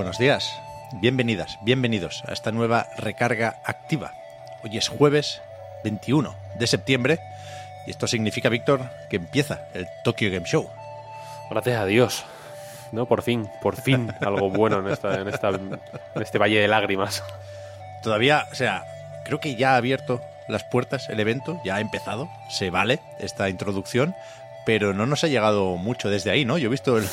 Buenos días, bienvenidas, bienvenidos a esta nueva recarga activa. Hoy es jueves 21 de septiembre y esto significa, Víctor, que empieza el Tokyo Game Show. Gracias a Dios. ¿no? Por fin, por fin, algo bueno en, esta, en, esta, en este valle de lágrimas. Todavía, o sea, creo que ya ha abierto las puertas el evento, ya ha empezado, se vale esta introducción, pero no nos ha llegado mucho desde ahí, ¿no? Yo he visto el,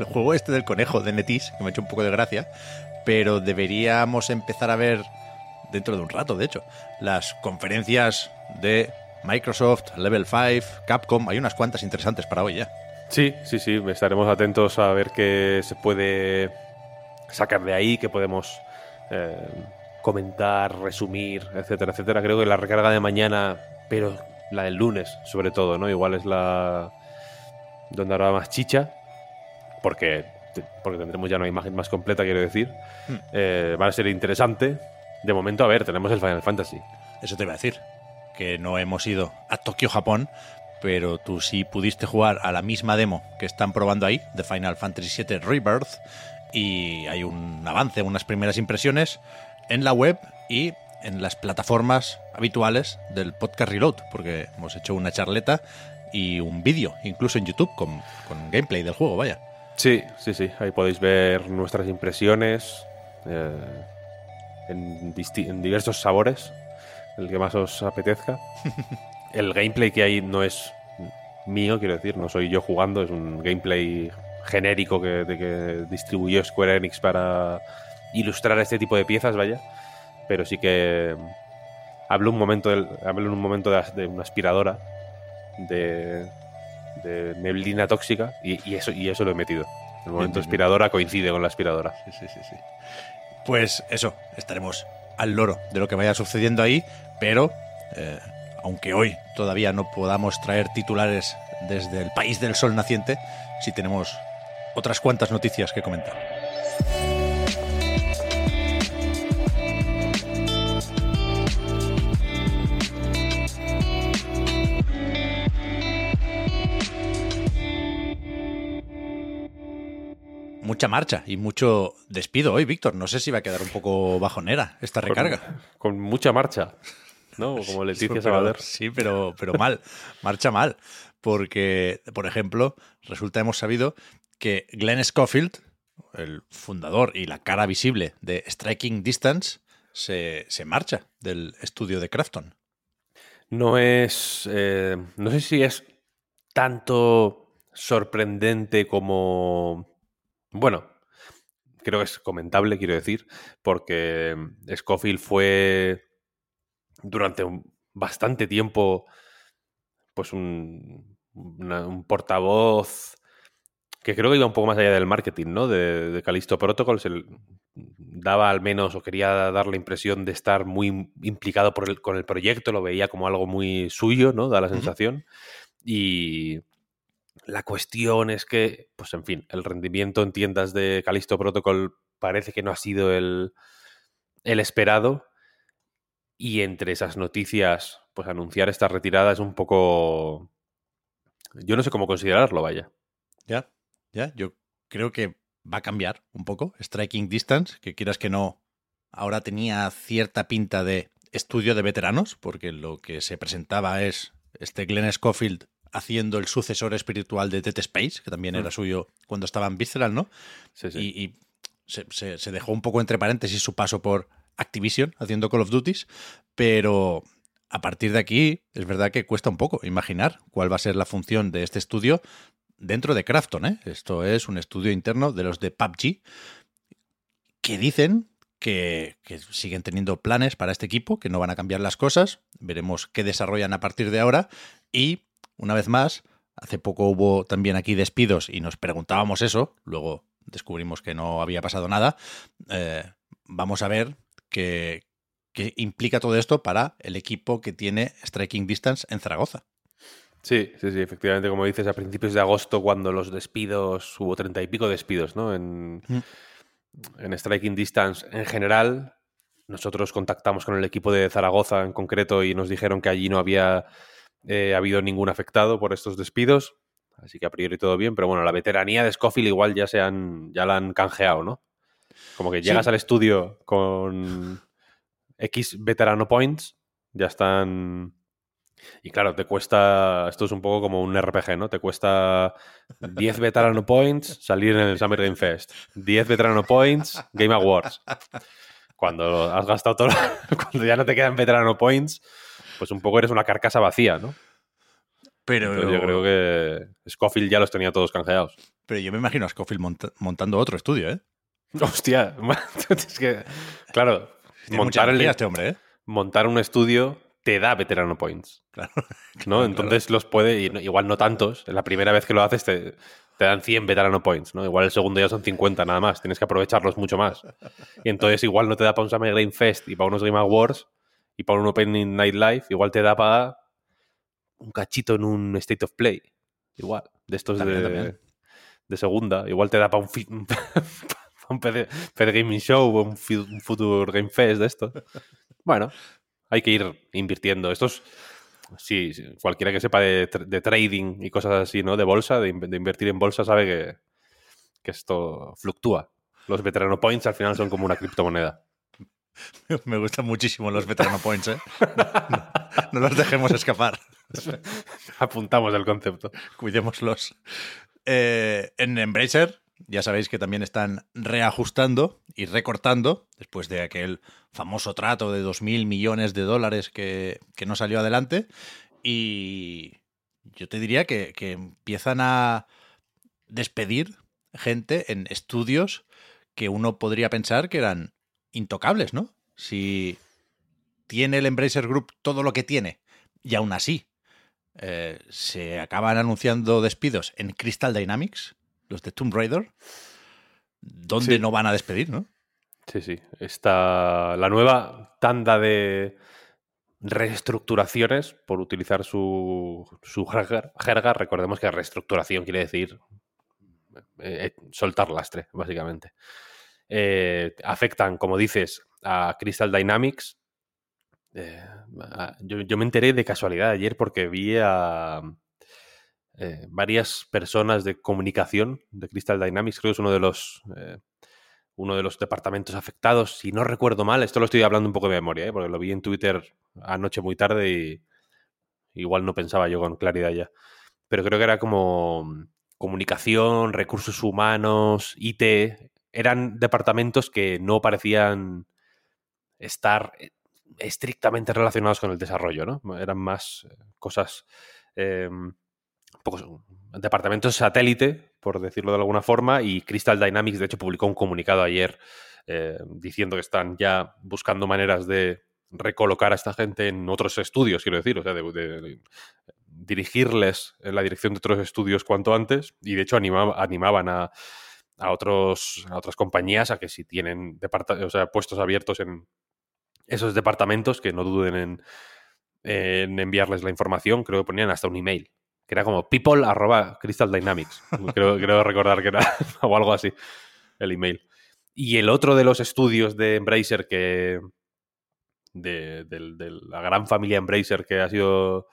el juego este del conejo de Netis, que me ha hecho un poco de gracia, pero deberíamos empezar a ver, dentro de un rato, de hecho, las conferencias de Microsoft, Level 5, Capcom, hay unas cuantas interesantes para hoy ya. Sí, sí, sí, estaremos atentos a ver qué se puede sacar de ahí, qué podemos eh, comentar, resumir, etcétera, etcétera. Creo que la recarga de mañana, pero la del lunes, sobre todo, ¿no? Igual es la donde habrá más chicha, porque, porque tendremos ya una imagen más completa, quiero decir. Hmm. Eh, va a ser interesante. De momento, a ver, tenemos el Final Fantasy. Eso te iba a decir, que no hemos ido a Tokio, Japón, pero tú sí pudiste jugar a la misma demo que están probando ahí, de Final Fantasy VII Rebirth, y hay un avance, unas primeras impresiones en la web y en las plataformas habituales del podcast Reload, porque hemos hecho una charleta y un vídeo, incluso en YouTube, con, con gameplay del juego, vaya. Sí, sí, sí. Ahí podéis ver nuestras impresiones eh, en, diversos sabores, el que más os apetezca. el gameplay que hay no es mío, quiero decir, no soy yo jugando, es un gameplay genérico que, de que distribuyó Square Enix para ilustrar este tipo de piezas, vaya. Pero sí que hablo un momento, del, hablo en un momento de, de una aspiradora de, de neblina tóxica y, y eso, y eso lo he metido. El momento bien, coincide con la aspiradora. Sí, sí, sí, sí. Pues eso, estaremos al loro de lo que vaya sucediendo ahí, pero eh, aunque hoy todavía no podamos traer titulares desde el país del sol naciente, sí tenemos otras cuantas noticias que comentar. Mucha marcha y mucho despido hoy, Víctor. No sé si va a quedar un poco bajonera esta recarga. Con, con mucha marcha, ¿no? Como Leticia Sabater. Sí, pero, pero mal, marcha mal. Porque, por ejemplo, resulta hemos sabido que Glenn Schofield, el fundador y la cara visible de Striking Distance, se, se marcha del estudio de Crafton. No es. eh, no sé si es tanto sorprendente como. Bueno, creo que es comentable, quiero decir, porque Scofield fue durante un- bastante tiempo pues un, una- un portavoz que creo que iba un poco más allá del marketing, ¿no? De, de Callisto Protocols. Él daba al menos o quería dar la impresión de estar muy implicado por el- con el proyecto, lo veía como algo muy suyo, ¿no? Da la sensación. Y la cuestión es que, pues en fin, el rendimiento en tiendas de Callisto Protocol parece que no ha sido el, el esperado. Y entre esas noticias, pues anunciar esta retirada es un poco... Yo no sé cómo considerarlo, vaya. Ya, ya, yo creo que va a cambiar un poco Striking Distance, que quieras que no, ahora tenía cierta pinta de estudio de veteranos, porque lo que se presentaba es este Glenn Schofield haciendo el sucesor espiritual de Dead Space, que también Mm. era suyo cuando estaba en Visceral, ¿no? Sí, sí. Y, y se, se- se dejó un poco entre paréntesis su paso por Activision haciendo Call of Duties, pero a partir de aquí es verdad que cuesta un poco imaginar cuál va a ser la función de este estudio dentro de Krafton. ¿eh? Esto es un estudio interno de los de PUBG que dicen que, que siguen teniendo planes para este equipo, que no van a cambiar las cosas. Veremos qué desarrollan a partir de ahora. Y una vez más, hace poco hubo también aquí despidos y nos preguntábamos eso, luego descubrimos que no había pasado nada. Eh, vamos a ver qué, qué implica todo esto para el equipo que tiene Striking Distance en Zaragoza. Sí, sí, sí, efectivamente, como dices, a principios de agosto, cuando los despidos, hubo treinta y pico despidos, ¿no? En, Mm. en Striking Distance en general, nosotros contactamos con el equipo de Zaragoza en concreto y nos dijeron que allí no había eh, habido ningún afectado por estos despidos, así que a priori todo bien, pero bueno, la veteranía de Scofield igual ya se han, ya la han canjeado, ¿no? Como que llegas Sí. al estudio con X veterano points, ya están y claro, te cuesta. Esto es un poco como un RPG, ¿no? Te cuesta 10 veterano points salir en el Summer Game Fest. 10 veterano points, Game Awards. Cuando has gastado todo. Cuando ya no te quedan veterano points, pues un poco eres una carcasa vacía, ¿no? Pero Entonces yo creo que Scofield ya los tenía todos canjeados. Pero yo me imagino a Scofield monta- montando otro estudio, ¿eh? Hostia, es que. Claro, Tiene montar, el- energía este hombre, ¿eh? montar un estudio te da veterano points. Claro. ¿no? Claro, Entonces los puede, igual no tantos, la primera vez que lo haces te, te dan 100 veterano points, ¿no? Igual el segundo ya son 50 nada más, tienes que aprovecharlos mucho más. Y entonces igual no te da para un Summer Game Fest y para unos Game Awards y para un Opening Night Live, igual te da para un cachito en un State of Play, igual, de estos También, de, también. de segunda, igual te da para un, un PC Gaming Show o un, un Future Game Fest de esto. Bueno, hay que ir invirtiendo. Estos, sí, sí, cualquiera que sepa de, tr- de trading y cosas así, ¿no? De bolsa, de invertir en bolsa, sabe que, que esto fluctúa. Los veterano points al final son como una criptomoneda. Me gustan muchísimo los veterano points, ¿eh? No, los dejemos escapar. Apuntamos el concepto. Cuidémoslos. Eh, en Embracer, ya sabéis que también están reajustando y recortando después de aquel famoso trato de 2.000 millones de dólares que, que no salió adelante. Y yo te diría que, que empiezan a despedir gente en estudios que uno podría pensar que eran intocables, ¿no? Si tiene el Embracer Group todo lo que tiene y aún así eh, se acaban anunciando despidos en Crystal Dynamics, los de Tomb Raider, donde Sí. no van a despedir, ¿no? Sí, sí. Está la nueva tanda de reestructuraciones, por utilizar su, su jerga, jerga. Recordemos que reestructuración quiere decir eh, soltar lastre, básicamente. Eh, afectan, como dices, a Crystal Dynamics. Eh, yo, me enteré de casualidad ayer porque vi a eh, varias personas de comunicación de Crystal Dynamics, creo que es uno de los uno de los departamentos afectados, si no recuerdo mal, esto lo estoy hablando un poco de memoria, porque lo vi en Twitter anoche muy tarde y igual no pensaba yo con claridad ya. Pero creo que era como comunicación, recursos humanos, IT, eran departamentos que no parecían estar eh, estrictamente relacionados con el desarrollo, ¿no? Eran más eh, cosas, eh, pocos, departamentos satélite, por decirlo de alguna forma, y Crystal Dynamics, de hecho, publicó un comunicado ayer eh, diciendo que están ya buscando maneras de recolocar a esta gente en otros estudios, quiero decir, o sea, de, dirigirles en la dirección de otros estudios cuanto antes, y de hecho animaba- animaban a, a otros, a otras compañías a que si tienen o sea, puestos abiertos en esos departamentos, que no duden en, en enviarles la información, creo que ponían hasta un email, que era como people arroba Crystal Dynamics. creo, creo recordar que era o algo así, el email. Y el otro de los estudios de Embracer que. De, de la gran familia Embracer que ha sido.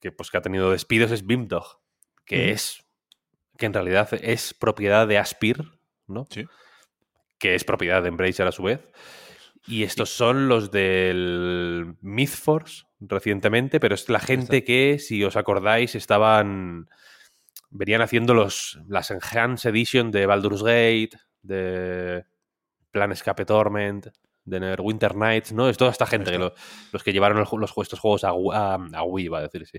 que pues que ha tenido despidos es Bimdog. Que es. Que en realidad es propiedad de Aspir, ¿no? Sí. Que es propiedad de Embracer a su vez. Y estos son los del Mythforce recientemente, pero es la gente que, si os acordáis, estaban. venían haciendo los, las Enhanced Edition de Baldur's Gate, de Planescape Torment, de Neverwinter Nights, ¿no? Es toda esta gente, que lo- los que llevaron el los, estos juegos a, a, a Wii, va a decir, sí.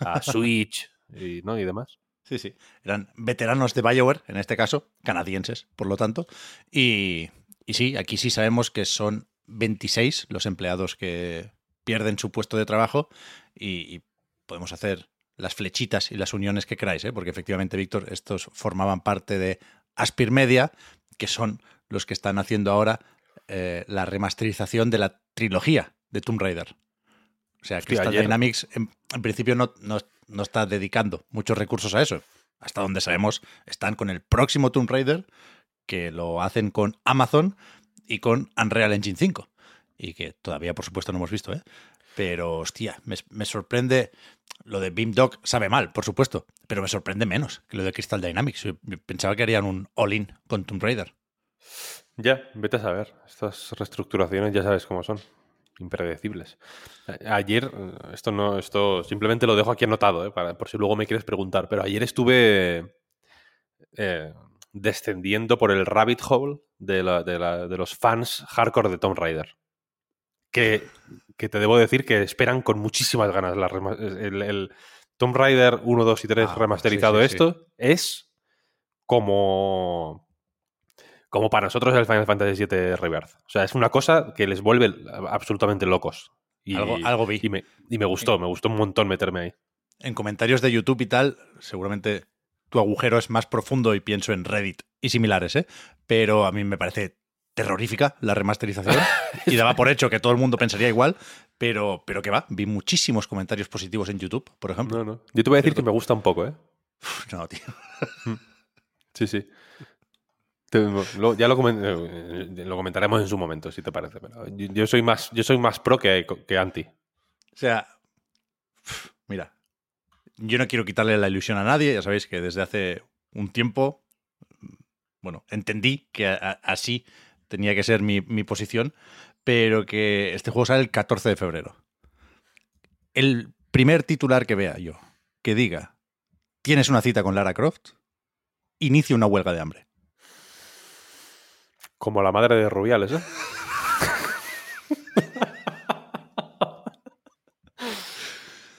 A Switch y, ¿no? y demás. Sí, sí. Eran veteranos de BioWare, en este caso, canadienses, por lo tanto. Y, y sí, aquí sí sabemos que son 26 los empleados que pierden su puesto de trabajo y, y podemos hacer las flechitas y las uniones que queráis, ¿eh? porque efectivamente, Víctor, estos formaban parte de Aspir Media, que son los que están haciendo ahora eh, la remasterización de la trilogía de Tomb Raider. O sea, Crystal ayer- Dynamics en, en principio no, no- no está dedicando muchos recursos a eso. Hasta donde sabemos, están con el próximo Tomb Raider, que lo hacen con Amazon y con Unreal Engine 5. Y que todavía, por supuesto, no hemos visto, ¿eh? Pero, hostia, me, me sorprende. Lo de Beamdog sabe mal, por supuesto, pero me sorprende menos que lo de Crystal Dynamics. Pensaba que harían un all-in con Tomb Raider. Ya, vete a saber. Estas reestructuraciones ya sabes cómo son. Impredecibles. Ayer, eh, esto no, esto simplemente lo dejo aquí anotado, eh, para, por si luego me quieres preguntar, pero ayer estuve eh, descendiendo por el rabbit hole de, la- de la- de los fans hardcore de Tomb Raider. Que, que te debo decir que esperan con muchísimas ganas la el, el Tomb Raider 1, 2 y 3 Ah, remasterizado sí, sí, sí. esto es como como para nosotros el Final Fantasy VII Rebirth. O sea, es una cosa que les vuelve absolutamente locos. Y, Algo, algo vi. y me, y me gustó, me gustó un montón meterme ahí. En comentarios de YouTube y tal, seguramente tu agujero es más profundo y pienso en Reddit y similares, ¿eh? Pero a mí me parece terrorífica la remasterización y daba por hecho que todo el mundo pensaría igual, pero, pero que va, vi muchísimos comentarios positivos en YouTube, por ejemplo. No, no. Yo te voy a decir que me gusta un poco, ¿eh? No, tío. Sí, sí. Ya lo, eh, lo comentaremos en su momento, si te parece. Yo, soy más, yo soy más pro que, que anti. O sea, mira, yo no quiero quitarle la ilusión a nadie, ya sabéis que desde hace un tiempo, bueno, entendí que así tenía que ser mi, mi posición, pero que este juego sale el 14 de febrero. El primer titular que vea yo, que diga, tienes una cita con Lara Croft, inicia una huelga de hambre. Como la madre de Rubiales, ¿eh?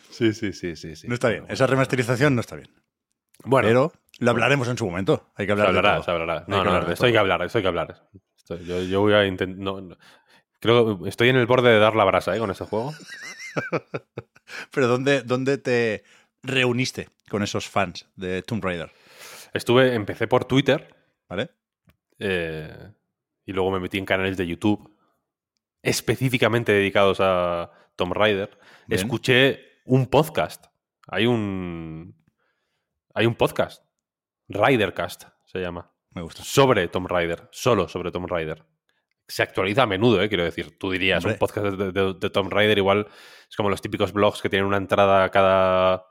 sí, sí, sí, sí, sí. No está bien, esa remasterización no está bien. Bueno, Pero lo hablaremos en su momento. Hay que se hablar de hablará, todo. se hablará. No, no, no, de esto hay que hablar, esto hay que hablar. Yo, yo voy a intentar... creo que estoy en el borde de dar la brasa, ¿eh? Con este juego. Pero ¿dónde, ¿dónde te reuniste con esos fans de Tomb Raider? Estuve, empecé por Twitter ¿Vale? eh, y luego me metí en canales de YouTube específicamente dedicados a Tomb Raider. Bien. Escuché un podcast. Hay un. Hay un podcast. Ridercast se llama. Me gusta. Sobre Tomb Raider. Solo sobre Tomb Raider. Se actualiza a menudo, ¿eh? quiero decir. Tú dirías, Hombre. un podcast de, de- de Tomb Raider igual es como los típicos blogs que tienen una entrada cada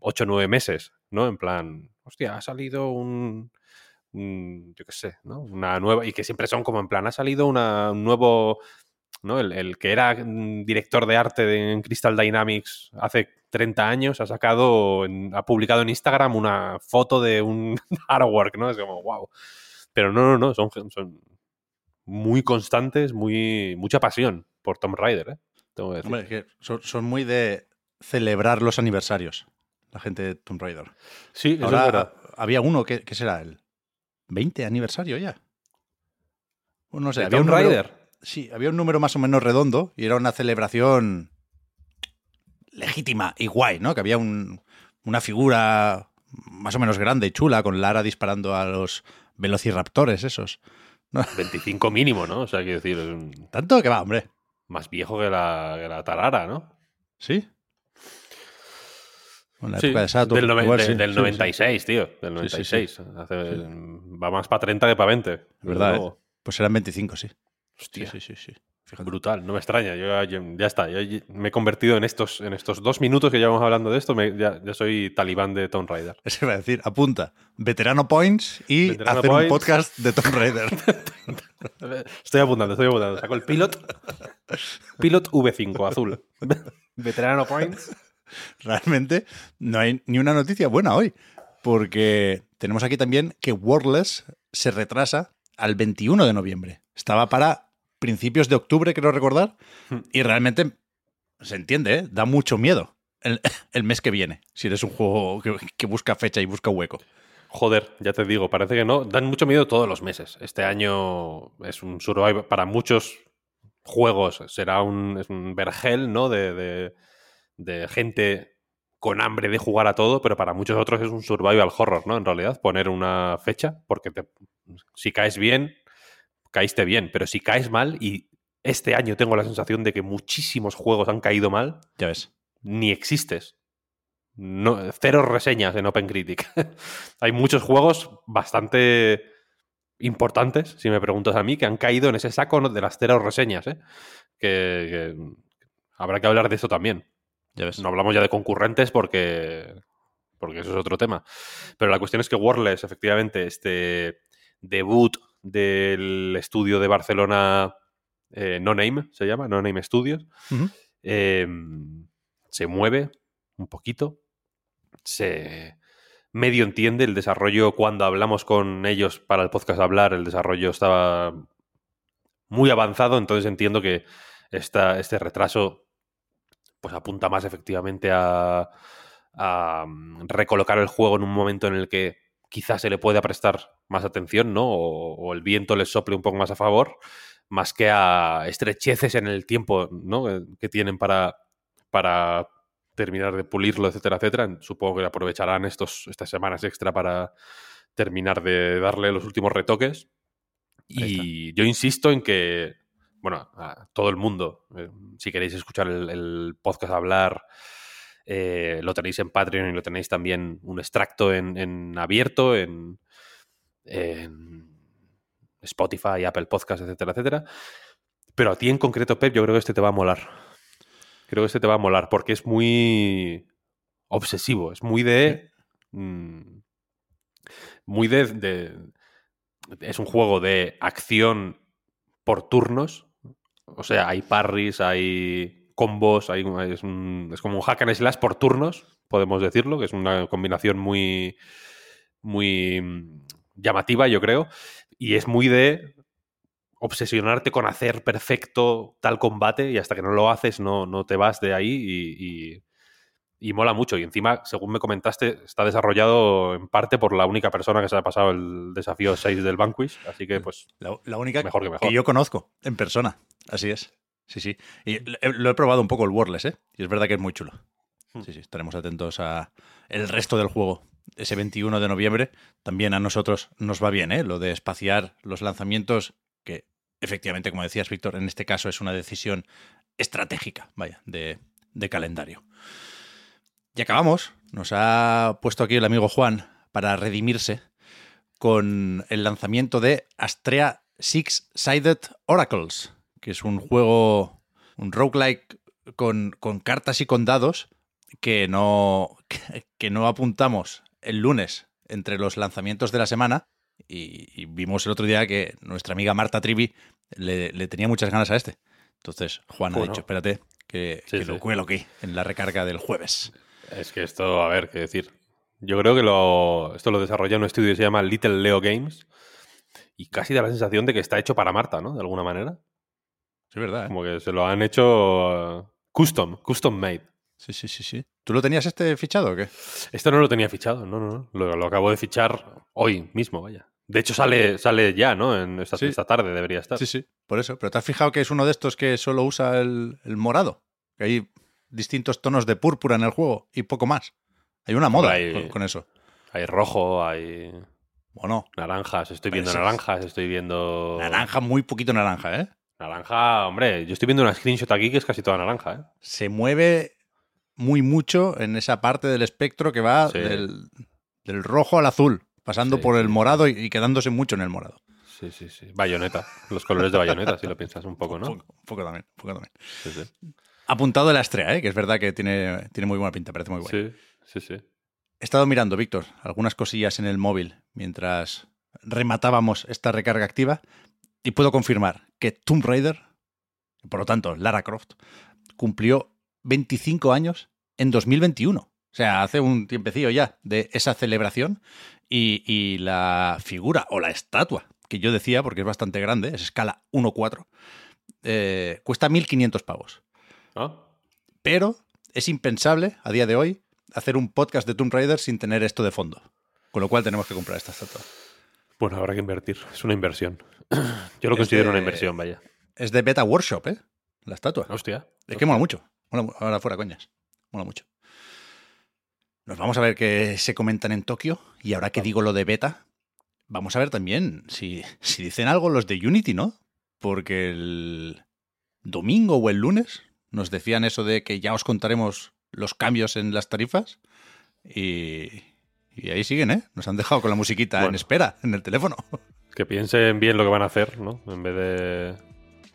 8 o 9 meses, ¿no? En plan, hostia, ha salido un- yo qué sé, ¿no? Una nueva, y que siempre son como en plan, ha salido una, un nuevo, ¿no? El, el que era mm, director de arte de, en Crystal Dynamics hace 30 años ha sacado, ha publicado en Instagram una foto de un artwork, ¿no? Es como, wow. Pero no, no, no, son, son muy constantes, muy, mucha pasión por Tomb Raider, ¿eh? Tengo que decir. Hombre, es que son, son muy de celebrar los aniversarios, la gente de Tomb Raider. sí, eso es Ahora verdad. había uno, que, ¿qué será? ¿El 20 aniversario ya? Bueno, no sé, ¿De había un número- Raider? Sí, había un número más o menos redondo y era una celebración legítima y guay, ¿no? Que había un- una figura más o menos grande y chula con Lara disparando a los velociraptores esos. 25 mínimo, ¿no? O sea, quiero decir, es un- Tanto que va, hombre. más viejo que la, que la tarara, ¿no? ¿Sí? En la Sí, época de Saturn. del, noven- igual de- sí, del sí, 96, tío. Del Sí, sí, sí. 96. Hace- Va más para 30 que para 20. desde ¿Verdad? eh? Pues eran 25, sí. Hostia, Sí, sí, sí. Fíjate. brutal. No me extraña. Yo, ya- yo- ya está. yo me he convertido en estos, en estos dos minutos que llevamos hablando de esto. me- ya, ya soy talibán de Tomb Raider. Eso iba a decir, apunta, veterano points y Veterano hacer un podcast de Tomb Raider. Estoy apuntando, estoy apuntando. Saco el Pilot. Pilot V5 azul. Veterano Points. Realmente no hay ni una noticia buena hoy, porque tenemos aquí también que Wordless se retrasa al 21 de noviembre. Estaba para principios de octubre, creo recordar, y realmente se entiende, ¿eh? da mucho miedo el, el mes que viene, si eres un juego que, que busca fecha y busca hueco. Joder, ya te digo, parece que no. Dan mucho miedo todos los meses. Este año es un survival. Para muchos juegos será un, es un vergel, ¿no? De, de- de gente con hambre de jugar a todo, pero para muchos otros es un survival horror, ¿no? En realidad, poner una fecha, porque te, si caes bien, caíste bien, pero si caes mal, y este año tengo la sensación de que muchísimos juegos han caído mal, Ya ves. ni existes. No, cero reseñas en OpenCritic. Hay muchos juegos bastante importantes, si me preguntas a mí, que han caído en ese saco de las cero reseñas. ¿eh? Que, que habrá que hablar de eso también. Ya ves. No hablamos ya de concurrentes porque, porque eso es otro tema. Pero la cuestión es que Warless, efectivamente, este debut del estudio de Barcelona eh, No Name, se llama, No Name Studios, eh, se mueve un poquito, se medio entiende el desarrollo cuando hablamos con ellos para el podcast hablar, el desarrollo estaba muy avanzado, entonces entiendo que esta, este retraso pues apunta más efectivamente a, a, mm, recolocar el juego en un momento en el que quizás se le pueda prestar más atención, ¿no? O, o el viento les sople un poco más a favor, más que a estrecheces en el tiempo, ¿no? Eh, Que tienen para, para terminar de pulirlo, etcétera, etcétera. Supongo que aprovecharán estos, estas semanas extra para terminar de darle los últimos retoques. Y yo insisto en que, bueno, a todo el mundo, eh, si queréis escuchar el, el podcast hablar, eh, lo tenéis en Patreon y lo tenéis también un extracto en, en abierto, en, en Spotify, Apple Podcast, etcétera, etcétera. Pero a ti en concreto, Pep, yo creo que este te va a molar. Creo que este te va a molar porque es muy obsesivo, es muy de... mm, muy de, de- Es un juego de acción por turnos. O sea, hay parries, hay combos, hay, es, como un hack and slash por turnos, podemos decirlo, que es una combinación muy, muy mm, llamativa, yo creo. Y es muy de obsesionarte con hacer perfecto tal combate y hasta que no lo haces no, no te vas de ahí y- y mola mucho. Y encima, según me comentaste, está desarrollado en parte por la única persona que se ha pasado el desafío 6 del Vanquish, así que pues La, la única Mejor que mejor. yo conozco en persona. Así es. Sí, sí. Y lo he- lo he probado un poco el Wordless, ¿eh? Y es verdad que es muy chulo. Hmm. Sí, sí. Estaremos atentos a el resto del juego. Ese 21 de noviembre también a nosotros nos va bien, ¿eh? Lo de espaciar los lanzamientos, que efectivamente, como decías, Víctor, en este caso es una decisión estratégica, vaya, de, de calendario. Y acabamos. Nos ha puesto aquí el amigo Juan para redimirse con el lanzamiento de Astrea Six-Sided Oracles, que es un juego, un roguelike con, con cartas y con dados que no, que, que no apuntamos el lunes entre los lanzamientos de la semana. Y, y vimos el otro día que nuestra amiga Marta Trivi le, le tenía muchas ganas a este. Entonces, Juan ha dicho, espérate, que, Sí, que lo cuelo aquí, en la recarga del jueves. Es que esto, a ver, qué decir. Yo creo que lo, esto lo desarrolla un estudio que se llama Little Leo Games y casi da la sensación de que está hecho para Marta, ¿no? De alguna manera. Sí, es verdad. ¿eh? Como que se lo han hecho uh, custom, custom made. Sí, sí, sí, sí. ¿Tú lo tenías este fichado o qué? Esto no lo tenía fichado, no, no, no. Lo, lo acabo de fichar hoy mismo, vaya. De hecho, sale, sale ya, ¿no? En esta, Sí. esta tarde debería estar. Sí, sí, por eso. Pero ¿te has fijado que es uno de estos que solo usa el, el morado? Que hay distintos tonos de púrpura en el juego y poco más. Hay una moda Hay- con, con eso. Hay rojo, hay ¿O no? naranjas, estoy viendo es- naranjas, estoy viendo... Naranja, muy poquito naranja, ¿eh? Naranja, hombre, yo estoy viendo una screenshot aquí que es casi toda naranja, ¿eh? Se mueve muy mucho en esa parte del espectro que va Sí. del, del rojo al azul, pasando Sí, por el morado y, y quedándose mucho en el morado. Sí, sí, sí. Bayoneta. Los colores de bayoneta, si lo piensas un poco, Un ¿no? poco, un poco también, un poco también. Sí, Apuntado el Astrea, ¿eh? que es verdad que tiene, tiene muy buena pinta, parece muy bueno. Sí, sí, sí. He estado mirando, Víctor, algunas cosillas en el móvil mientras rematábamos esta recarga activa y puedo confirmar que Tomb Raider, por lo tanto Lara Croft, cumplió 25 años en 2021. O sea, hace un tiempecillo ya de esa celebración y, y la figura o la estatua que yo decía, porque es bastante grande, es escala 1.4, eh, cuesta 1.500 pavos. Pero es impensable a día de hoy hacer un podcast de Tomb Raider sin tener esto de fondo. Con lo cual tenemos que comprar esta estatua. Bueno, habrá que invertir. Es una inversión. Yo lo Es considero de- una inversión, vaya. Es de Beta Workshop, ¿eh? La estatua. Hostia. Es que mola mucho. Mola ahora fuera coñas. Mola mucho. Nos vamos a ver qué se comentan en Tokio. Y ahora que digo lo de beta, vamos a ver también si, si dicen algo los de Unity, ¿no? Porque el domingo o el lunes nos decían eso de que ya os contaremos los cambios en las tarifas. Y, y ahí siguen, ¿eh? Nos han dejado con la musiquita en espera, en el teléfono. Que piensen bien lo que van a hacer, ¿no? En vez de.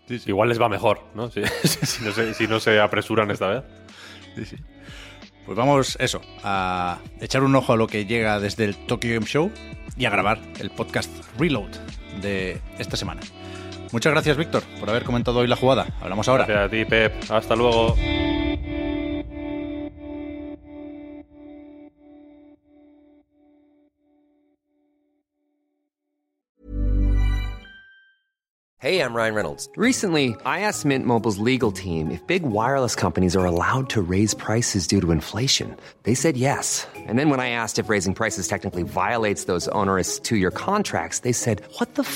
Sí, sí. Igual les va mejor, ¿no? Si, si no, se, si no se apresuran esta vez. Sí, sí. Pues vamos, eso, a echar un ojo a lo que llega desde el Tokyo Game Show y a grabar el podcast Reload de esta semana. Muchas gracias, Víctor, por haber comentado hoy la jugada. Hablamos ahora. Gracias a ti, Pep. Hasta luego. Hey, I'm Ryan Reynolds. Recently, I asked Mint Mobile's legal team if big wireless companies are allowed to raise prices due to inflation. They said yes. And then when I asked if raising prices technically violates those onerous two year contracts, they said, What the f